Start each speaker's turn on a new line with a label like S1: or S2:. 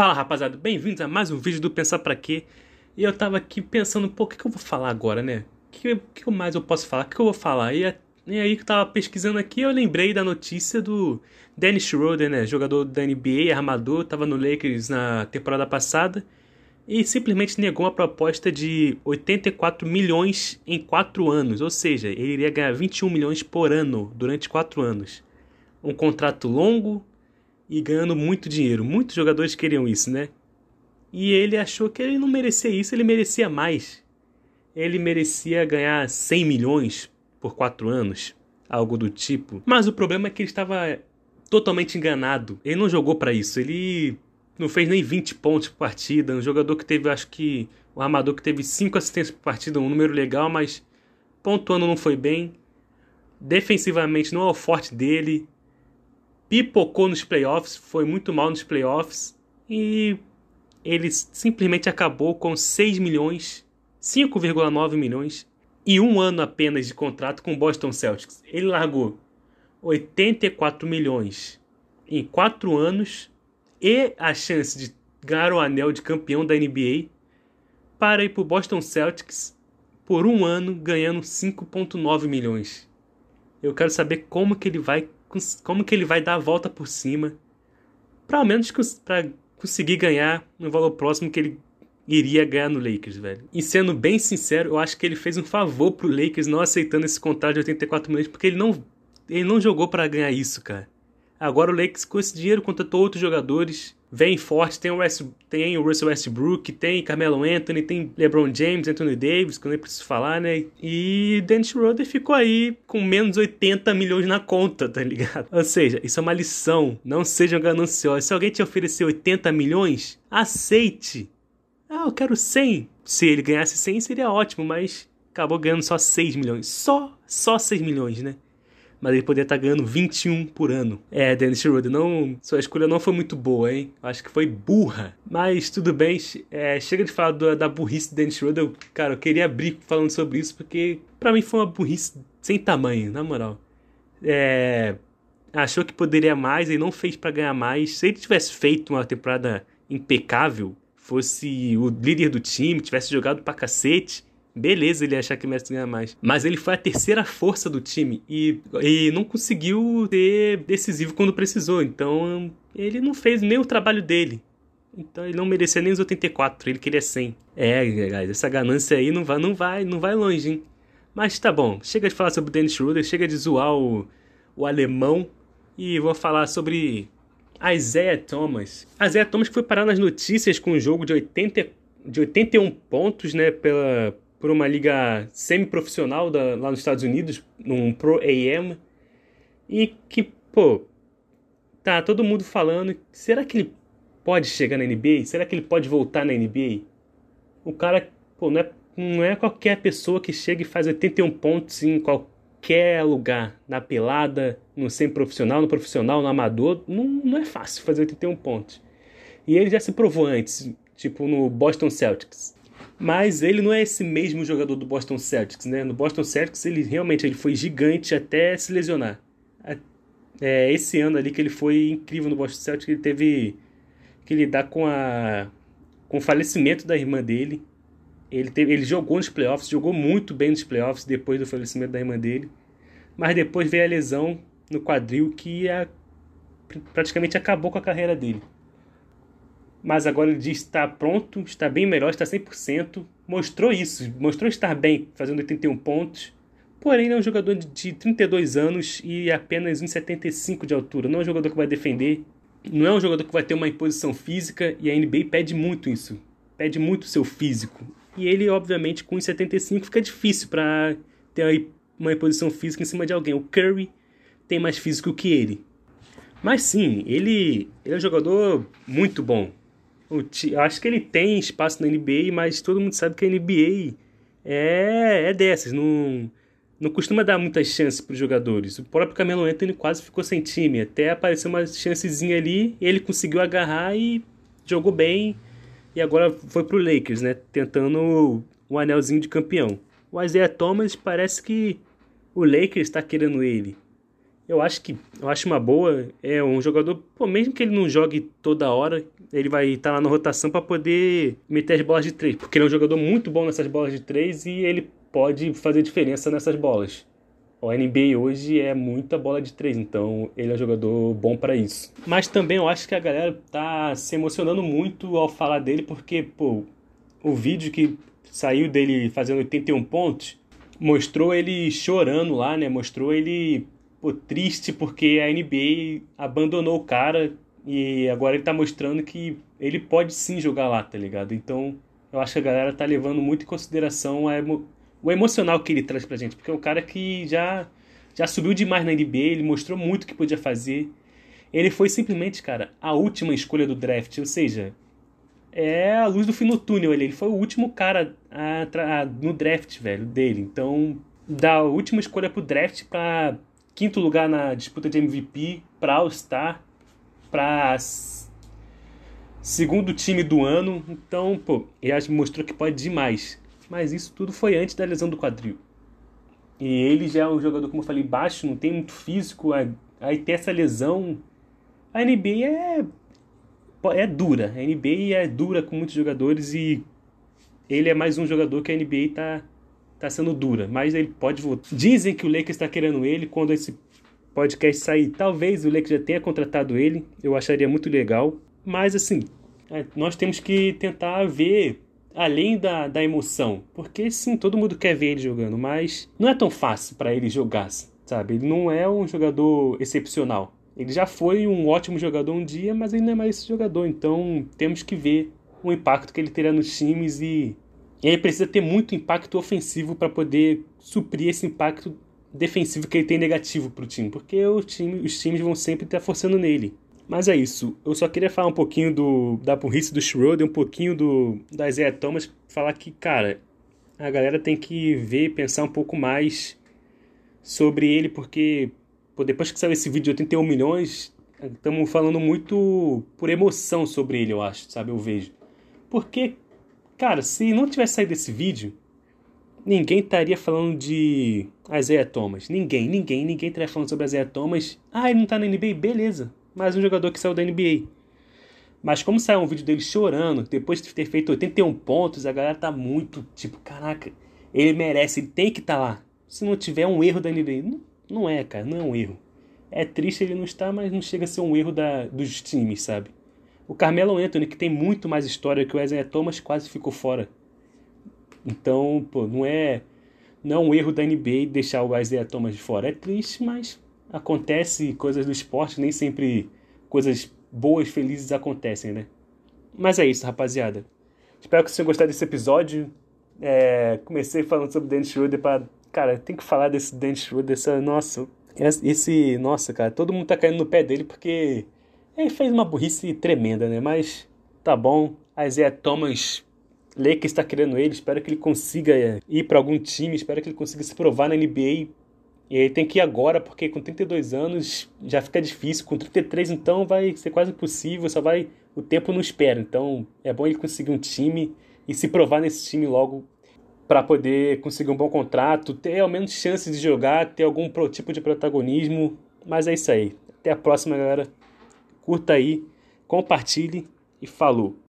S1: Fala rapaziada, bem-vindos a mais um vídeo do Pensar Pra Quê. E eu tava aqui pensando, pô, o que, que eu vou falar agora, né? O que, que mais eu posso falar? O que, que eu vou falar? E, e aí que eu tava pesquisando aqui, eu lembrei da notícia do Dennis Schroeder, né? Jogador da NBA, armador, tava no Lakers na temporada passada. E simplesmente negou uma proposta de 84 milhões em 4 anos. Ou seja, ele iria ganhar 21 milhões por ano durante 4 anos. Um contrato longo, e ganhando muito dinheiro. Muitos jogadores queriam isso, né? E ele achou que ele não merecia isso, ele merecia mais. Ele merecia ganhar 100 milhões por 4 anos, algo do tipo. Mas o problema é que ele estava totalmente enganado. Ele não jogou para isso, ele não fez nem 20 pontos por partida. Um jogador que teve, acho que, um armador que teve 5 assistências por partida, um número legal, mas pontuando não foi bem. Defensivamente não é o forte dele pipocou nos playoffs, foi muito mal nos playoffs e ele simplesmente acabou com 6 milhões, 5,9 milhões e um ano apenas de contrato com o Boston Celtics. Ele largou 84 milhões em 4 anos e a chance de ganhar o anel de campeão da NBA para ir para o Boston Celtics por um ano ganhando 5,9 milhões. Eu quero saber como que ele vai como que ele vai dar a volta por cima para ao menos para conseguir ganhar no valor próximo que ele iria ganhar no Lakers, velho. E sendo bem sincero, eu acho que ele fez um favor pro Lakers não aceitando esse contrato de 84 milhões, porque ele não ele não jogou para ganhar isso, cara. Agora o Lakers com esse dinheiro contratou outros jogadores vem forte. Tem o, West, tem o Russell Westbrook, tem Carmelo Anthony, tem LeBron James, Anthony Davis, que eu nem preciso falar, né? E Dennis Schroeder ficou aí com menos 80 milhões na conta, tá ligado? Ou seja, isso é uma lição. Não sejam gananciosos. Se alguém te oferecer 80 milhões, aceite. Ah, eu quero 100. Se ele ganhasse 100 seria ótimo, mas acabou ganhando só 6 milhões. Só, só 6 milhões, né? Mas ele poderia estar tá ganhando 21 por ano. É, Dennis Schroeder, não, sua escolha não foi muito boa, hein? Acho que foi burra. Mas tudo bem, é, chega de falar do, da burrice do Dennis Schroeder. Cara, eu queria abrir falando sobre isso porque para mim foi uma burrice sem tamanho, na moral. É, achou que poderia mais e não fez para ganhar mais. Se ele tivesse feito uma temporada impecável, fosse o líder do time, tivesse jogado pra cacete, Beleza, ele achar que o Messi ganha mais. Mas ele foi a terceira força do time e, e não conseguiu ser decisivo quando precisou. Então ele não fez nem o trabalho dele. Então ele não merecia nem os 84, ele queria 100. É, guys, essa ganância aí não vai, não vai, não vai longe, hein? Mas tá bom, chega de falar sobre o Dennis Schroeder, chega de zoar o, o alemão e vou falar sobre Isaiah Thomas. Isaiah Thomas que foi parar nas notícias com um jogo de 80 de 81 pontos, né, pela por uma liga semi-profissional lá nos Estados Unidos, num Pro AM, e que, pô, tá todo mundo falando, será que ele pode chegar na NBA? Será que ele pode voltar na NBA? O cara, pô, não é, não é qualquer pessoa que chega e faz 81 pontos em qualquer lugar, na pelada, no semi-profissional, no profissional, no amador, não, não é fácil fazer 81 pontos. E ele já se provou antes, tipo no Boston Celtics. Mas ele não é esse mesmo jogador do Boston Celtics, né? No Boston Celtics ele realmente ele foi gigante até se lesionar. É, esse ano ali que ele foi incrível no Boston Celtics, ele teve que lidar com a com o falecimento da irmã dele. Ele, teve, ele jogou nos playoffs, jogou muito bem nos playoffs depois do falecimento da irmã dele. Mas depois veio a lesão no quadril que a, praticamente acabou com a carreira dele mas agora ele diz está pronto, está bem melhor, está 100%. Mostrou isso, mostrou estar bem, fazendo 81 pontos. Porém, é um jogador de 32 anos e apenas 1,75 de altura. Não é um jogador que vai defender, não é um jogador que vai ter uma imposição física e a NBA pede muito isso. Pede muito o seu físico. E ele, obviamente, com 1,75 fica difícil para ter uma imposição física em cima de alguém. O Curry tem mais físico que ele. Mas sim, ele, ele é um jogador muito bom eu acho que ele tem espaço na NBA, mas todo mundo sabe que a NBA é, é dessas, não, não costuma dar muitas chances para os jogadores. O próprio Camelo Anthony quase ficou sem time, até apareceu uma chancezinha ali, ele conseguiu agarrar e jogou bem, e agora foi para o Lakers, né, tentando um anelzinho de campeão. O Isaiah Thomas parece que o Lakers está querendo ele. Eu acho que eu acho uma boa. É um jogador, pô, mesmo que ele não jogue toda hora, ele vai estar tá lá na rotação para poder meter as bolas de três, porque ele é um jogador muito bom nessas bolas de três e ele pode fazer diferença nessas bolas. O NBA hoje é muita bola de três, então ele é um jogador bom para isso. Mas também eu acho que a galera tá se emocionando muito ao falar dele, porque, pô, o vídeo que saiu dele fazendo 81 pontos mostrou ele chorando lá, né? Mostrou ele pô, triste porque a NBA abandonou o cara e agora ele tá mostrando que ele pode sim jogar lá, tá ligado? Então eu acho que a galera tá levando muito em consideração emo o emocional que ele traz pra gente, porque é um cara que já, já subiu demais na NBA, ele mostrou muito o que podia fazer. Ele foi simplesmente, cara, a última escolha do draft, ou seja, é a luz do fim no túnel. Ele, ele foi o último cara a, a, no draft, velho, dele. Então, da última escolha pro draft pra quinto lugar na disputa de MVP, pra All-Star, pra segundo time do ano. Então, pô, ele mostrou que pode demais mas isso tudo foi antes da lesão do quadril. E ele já é um jogador, como eu falei, baixo, não tem muito físico, aí tem essa lesão. A NBA é, é dura, a NBA é dura com muitos jogadores e ele é mais um jogador que a NBA tá, tá sendo dura, mas ele pode voltar. Dizem que o Lakers está querendo ele quando esse podcast sair. Talvez o Lakers já tenha contratado ele, eu acharia muito legal, mas assim, é, nós temos que tentar ver além da, da emoção. Porque sim, todo mundo quer ver ele jogando, mas não é tão fácil para ele jogar, sabe? Ele não é um jogador excepcional. Ele já foi um ótimo jogador um dia, mas ele não é mais esse jogador. Então temos que ver o impacto que ele terá nos times e, e ele precisa ter muito impacto ofensivo para poder suprir esse impacto defensivo que ele tem negativo para o time, porque o time, os times vão sempre estar forçando nele. Mas é isso. Eu só queria falar um pouquinho do, da burrice do Schroeder, um pouquinho do, da Isaiah Thomas. Falar que, cara, a galera tem que ver pensar um pouco mais sobre ele, porque pô, depois que saiu esse vídeo de 81 milhões, estamos falando muito por emoção sobre ele, eu acho, sabe? Eu vejo. Porque, cara, se não tivesse saído esse vídeo, ninguém estaria falando de Isaiah Thomas. Ninguém, ninguém, ninguém estaria falando sobre Isaiah Thomas. Ah, ele não tá na NBA? Beleza mais um jogador que saiu da NBA. Mas como saiu um vídeo dele chorando, depois de ter feito 81 pontos, a galera tá muito tipo, caraca, ele merece, ele tem que estar tá lá. Se não tiver um erro da NBA, não, não é, cara, não é um erro. É triste ele não estar, mas não chega a ser um erro da, dos times, sabe? O Carmelo Anthony, que tem muito mais história que o Isaiah Thomas, quase ficou fora. Então, pô, não é, não é um erro da NBA deixar o Isaiah Thomas de fora. É triste, mas acontece coisas do esporte, nem sempre coisas boas, felizes acontecem, né? Mas é isso, rapaziada. Espero que vocês tenham gostado desse episódio. É, comecei falando sobre Dennis Schroeder para Cara, tem que falar desse Dennis Schroeder, essa... Nossa, esse... Nossa, cara, todo mundo tá caindo no pé dele porque ele fez uma burrice tremenda, né? Mas tá bom. Isaiah Thomas Lakers está querendo ele, espero que ele consiga ir para algum time, espero que ele consiga se provar na NBA e aí tem que ir agora, porque com 32 anos já fica difícil. Com 33, então, vai ser quase impossível. Só vai. O tempo não espera. Então, é bom ele conseguir um time e se provar nesse time logo para poder conseguir um bom contrato, ter ao menos chances de jogar, ter algum tipo de protagonismo. Mas é isso aí. Até a próxima, galera. Curta aí, compartilhe e falou.